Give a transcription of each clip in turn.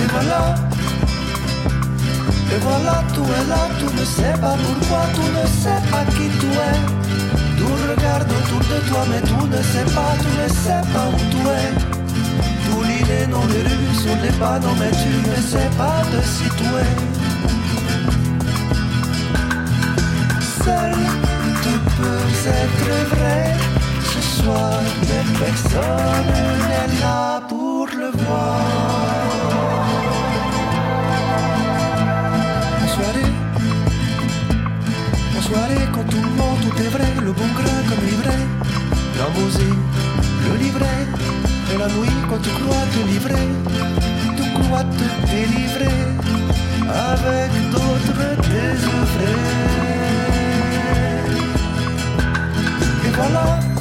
Et voilà, et voilà, tout est là, tout ne sait pas pourquoi, tout ne sait pas qui tu es. Tout regarde autour de toi, mais tout ne sait pas, tout ne sait pas où tu es. Lit dans les rues, sur les panneaux, mais tu ne sais pas te situer. Seul, tu peux être vrai. Ce soir, mais personne n'est là pour le voir. soirée quand tout ment, tout est vrai, le bon grain comme livret, la musique, le livret, et la nuit quand tu crois te livrer, tu crois te délivrer, avec d'autres désœuvrés. Et voilà,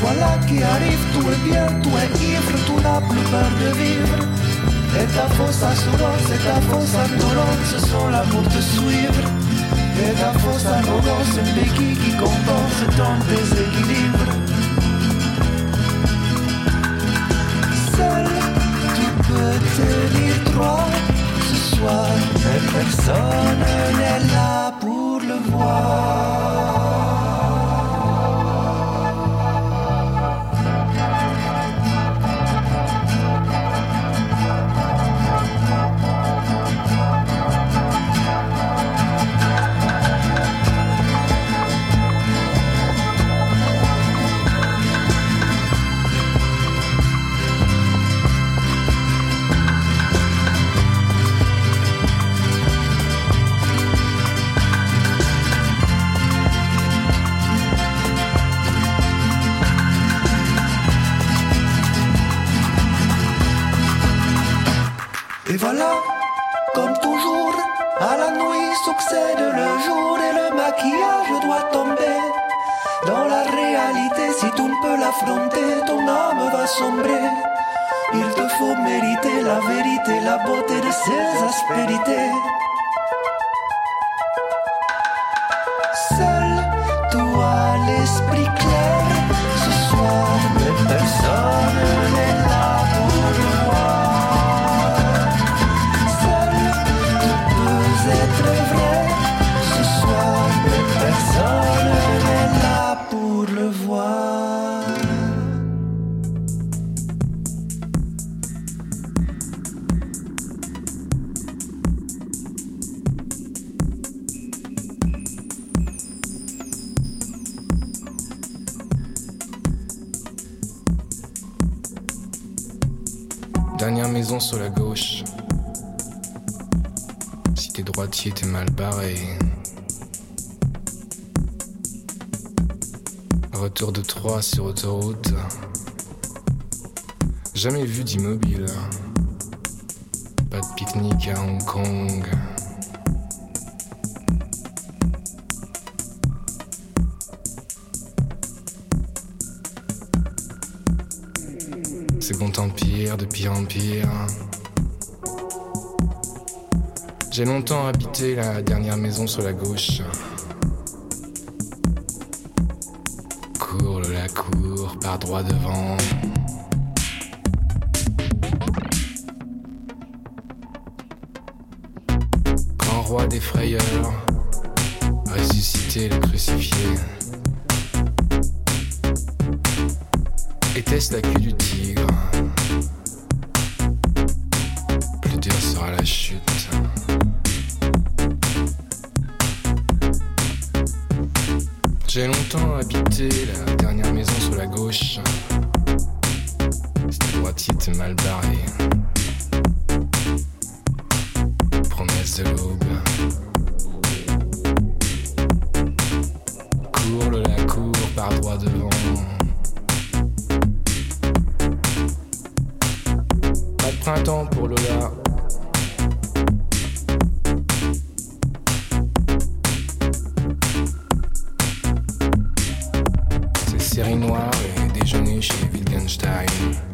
voilà qui arrive, tout est bien, tout est ivre, tout n'a plus peur de vivre. Et ta fausse assurance et ta fausse indolence sont là pour te suivre. Et la fausse arrogance, une béquille qui compense ton déséquilibre. Seul, tu peux te droit ce soir, mais personne n'est là pour le voir. L'affronter, ton âme va sombrer. Il te faut mériter la vérité, la beauté de ses aspérités. Maison sur la gauche droitier, t'es mal barré. Retour de Troyes sur autoroute. Jamais vu d'immobile. Pas de pique-nique à Hong Kong. J'ai longtemps habité la dernière maison sur la gauche. Cours la cour, par droit devant. Grand roi des frayeurs, ressuscité le crucifié. Était-ce la queue du tigre? J'ai longtemps habité la dernière maison sur la gauche. C'était droitier, t'es mal barré. Promesse de l'aube. Cours le la cour par droit devant. Pas de printemps pour Lola. Thank you.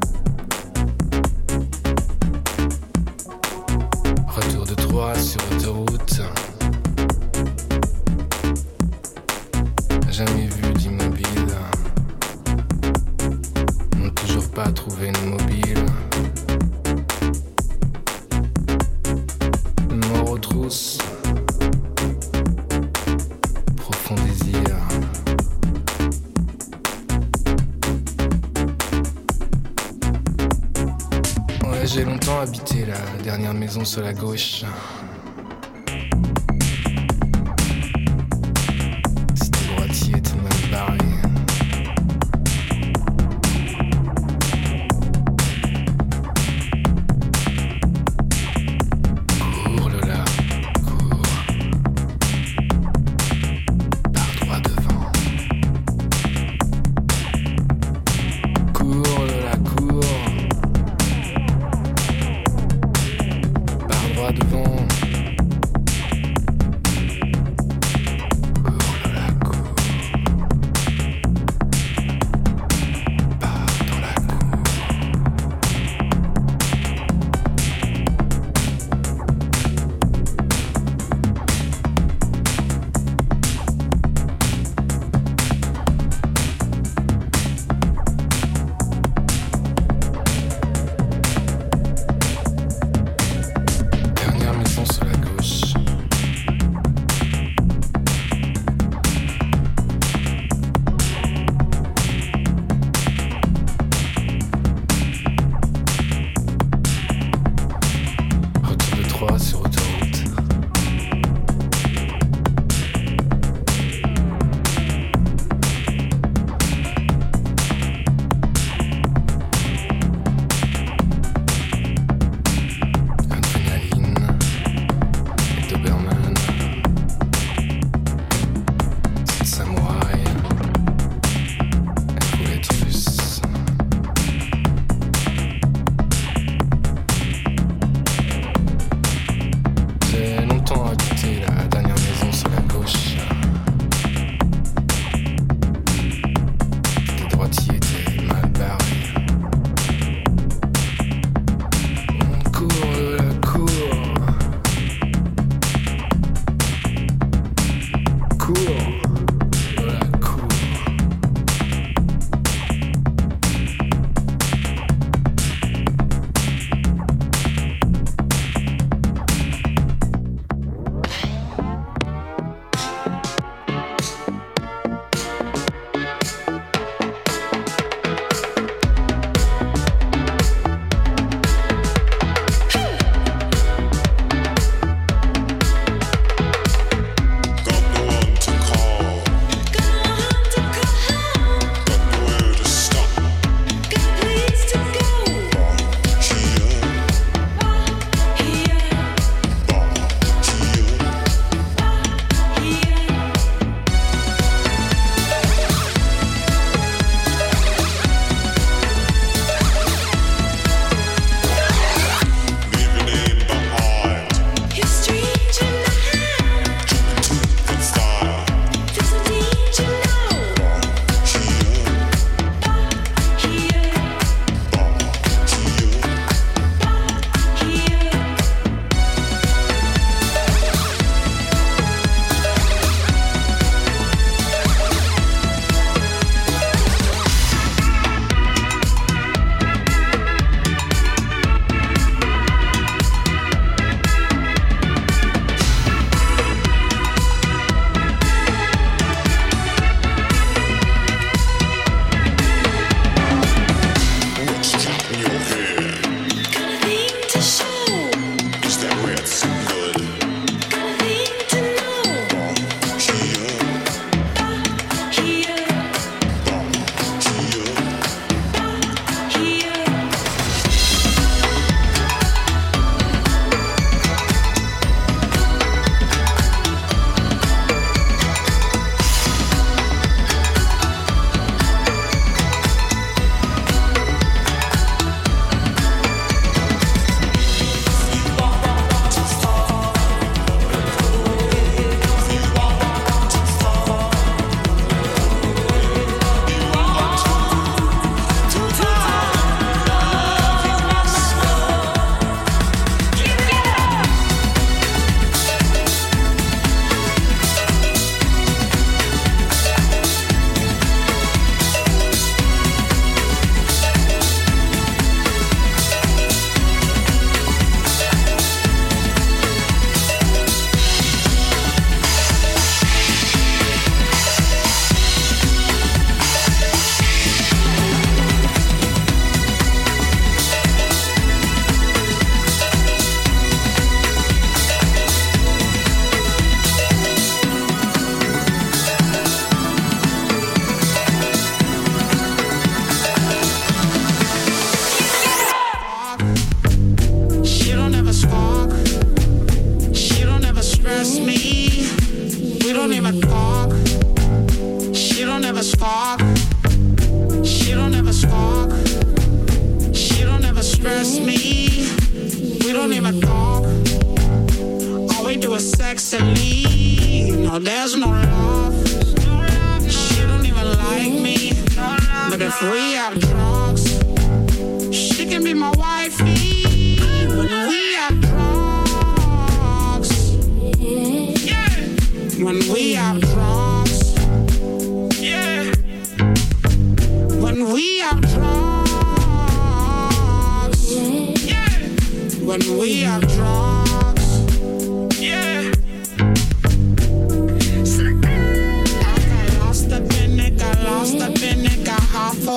Sur la gauche.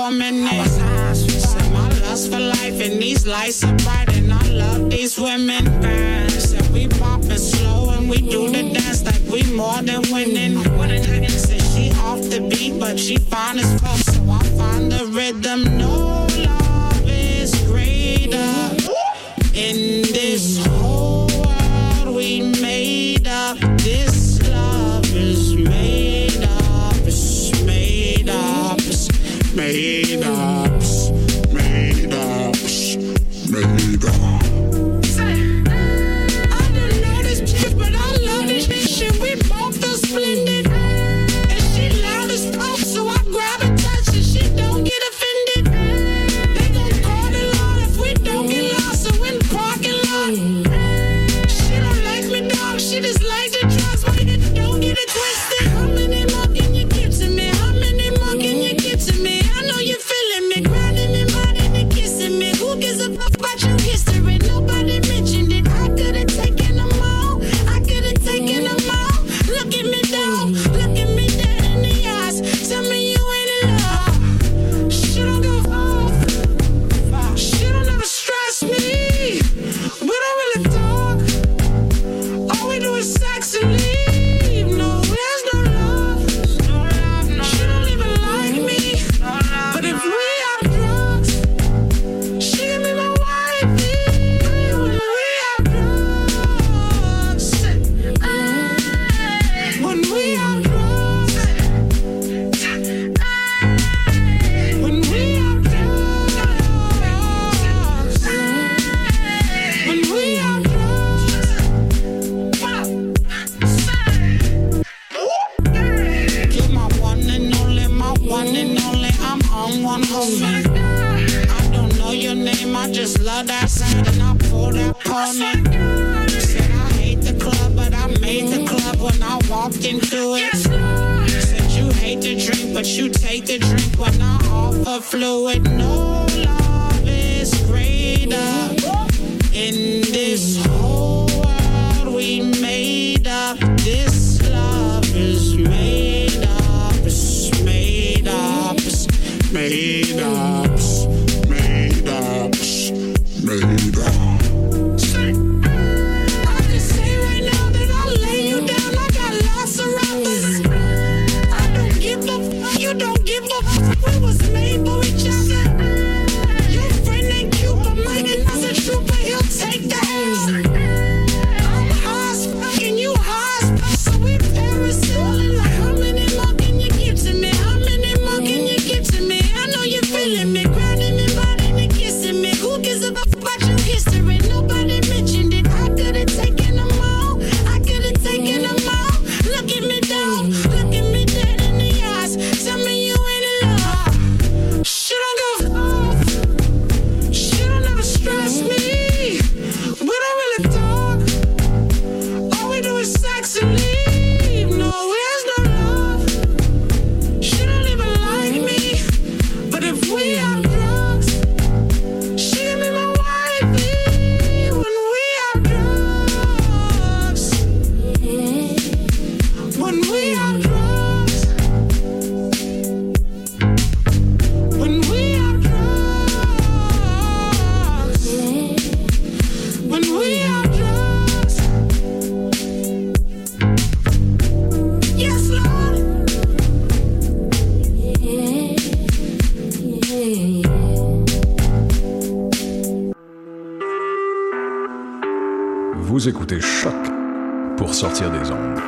woman is. My lust for life and these lights are bright and I love these women fans. And we poppin' slow and we do the dance like we more than winning. Said she off the beat, but she fine as fuck, so I find the rhythm. No love is greater. In Vous écoutez Choc pour sortir des ondes.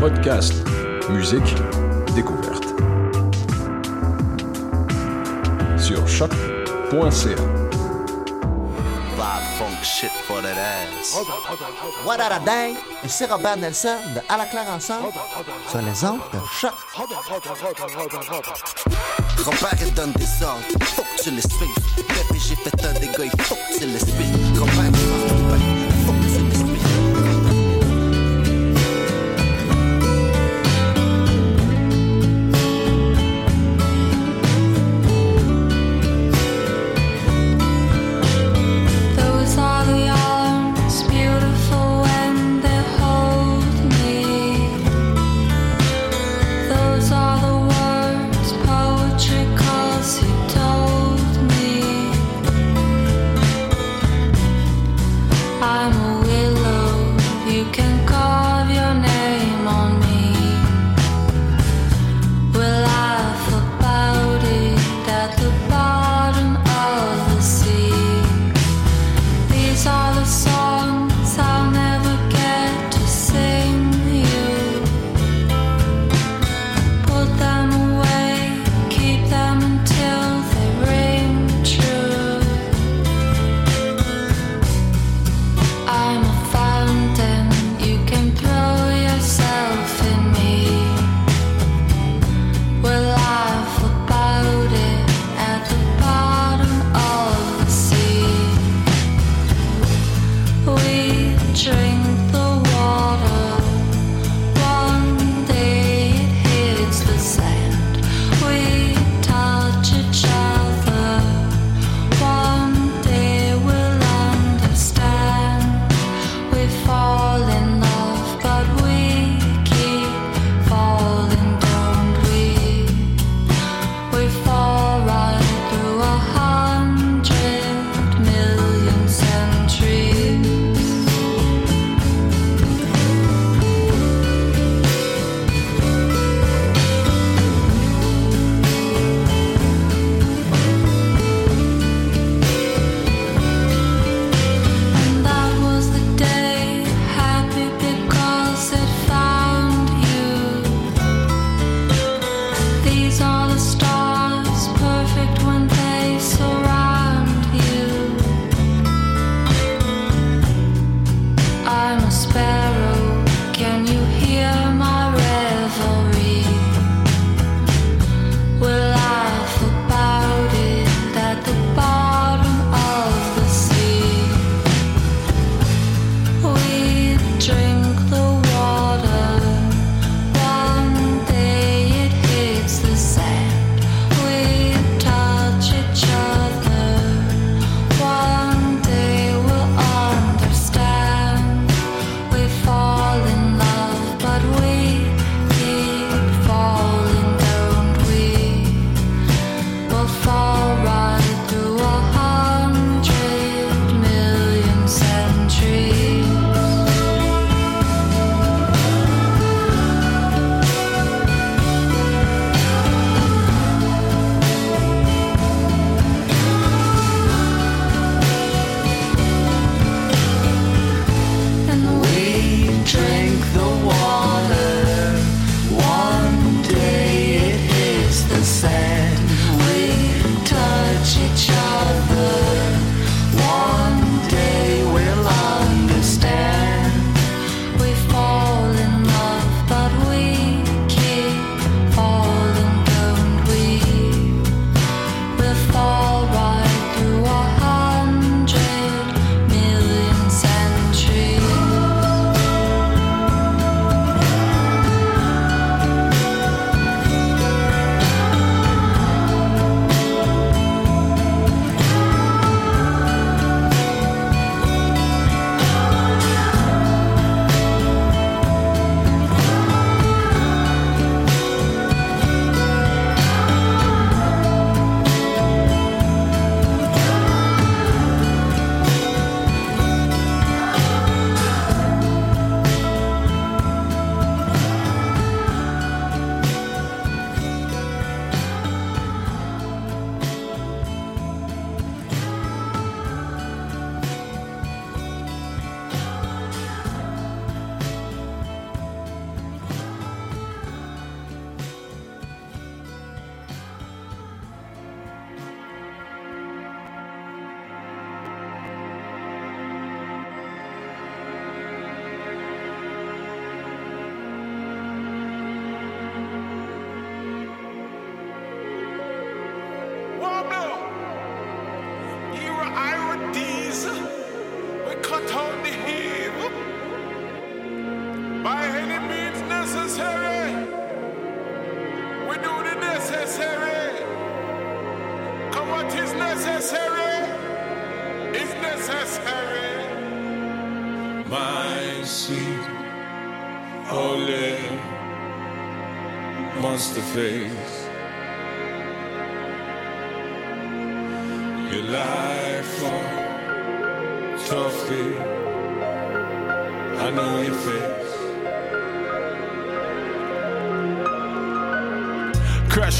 Podcast, musique, découverte. Sur choc.ca. What a day! Ici Robert Nelson de À la claire ensemble sur les ondes de choc. Robert c'est l'esprit. Bébé, j'ai fait un dégât, c'est l'esprit.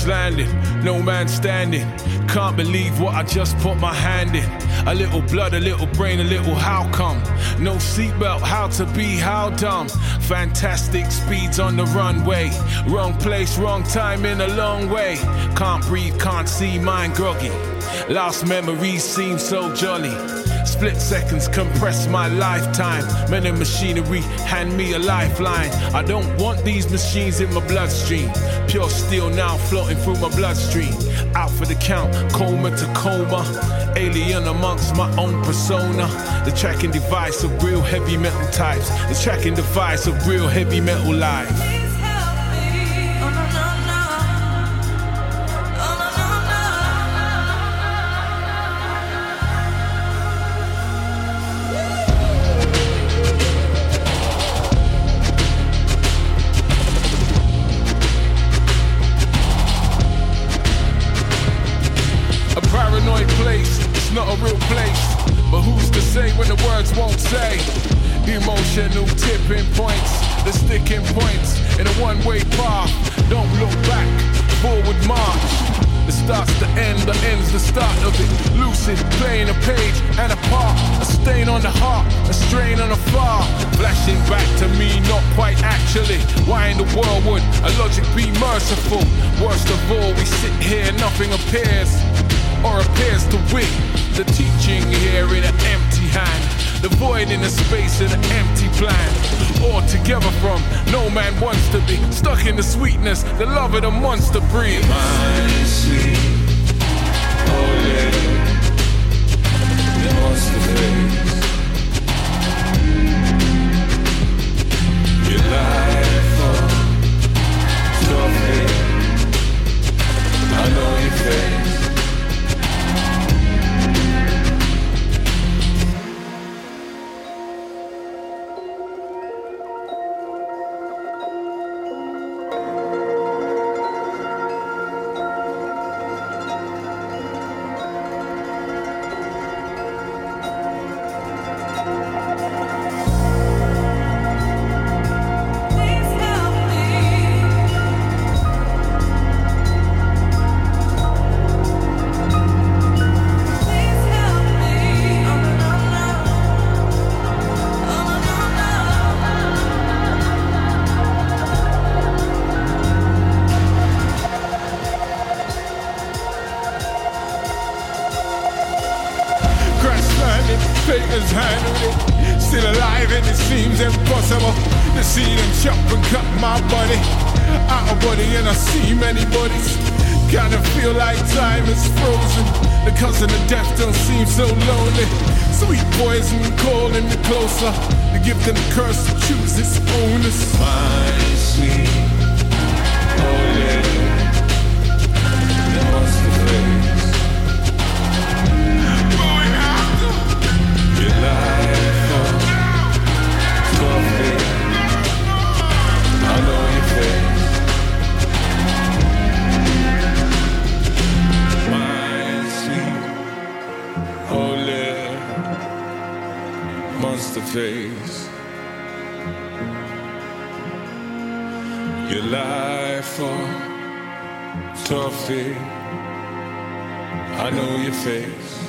Landing, no man standing. Can't believe what I just put my hand in. A little blood, a little brain, a little how come? No seatbelt, how to be, how dumb. Fantastic speeds on the runway. Wrong place, wrong time in a long way. Can't breathe, can't see, mind groggy. Lost memories seem so jolly. Split seconds compress my lifetime. Men and machinery hand me a lifeline. I don't want these machines in my bloodstream. Pure steel now floating through my bloodstream. Out for the count, coma to coma. Alien amongst my own persona. The tracking device of real heavy metal types. The tracking device of real heavy metal life. Say? Emotional tipping points, the sticking points in a one way path. Don't look back, forward march. The start's the end, the end's the start of it. Lucid, playing a page and a part. A stain on the heart, a strain on the far. Flashing back to me, not quite actually. Why in the world would a logic be merciful? Worst of all, we sit here, nothing appears or appears to win. The teaching here in an empty The void in the space of an empty plan. All together from no man wants to be stuck in the sweetness, the love of the monster breed. My sweet, holy, the monster face. Oh, I know your face. Is frozen. The cousin of death don't seem so lonely. Sweet poison calling me closer. The gift and the curse to choose its owners. My sweet, face. Your life, oh, toffee. I know your face.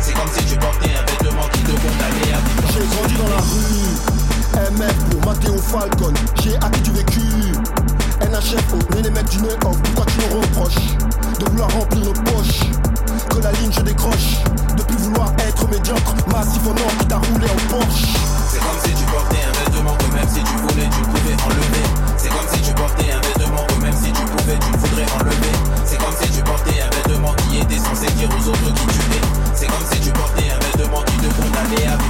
C'est comme si tu portais un vêtement qui te condamnait à vivre. J'ai grandi dans la rue, MF pour Matteo Falcon. J'ai acquis du vécu. NHF, rien les mecs du nez off. Pourquoi tu nous reproches de vouloir remplir nos poches? Que la ligne je décroche, de plus vouloir être médiocre. Massif au nord qui t'a roulé en poche. C'est comme si tu portais un vêtement que même si tu voulais, tu pouvais enlever. C'est comme si tu portais un vêtement que même si tu pouvais, tu voudrais enlever c'est dire aux autres qui tu es. C'est comme si tu portais un vêtement qui te condamnait à.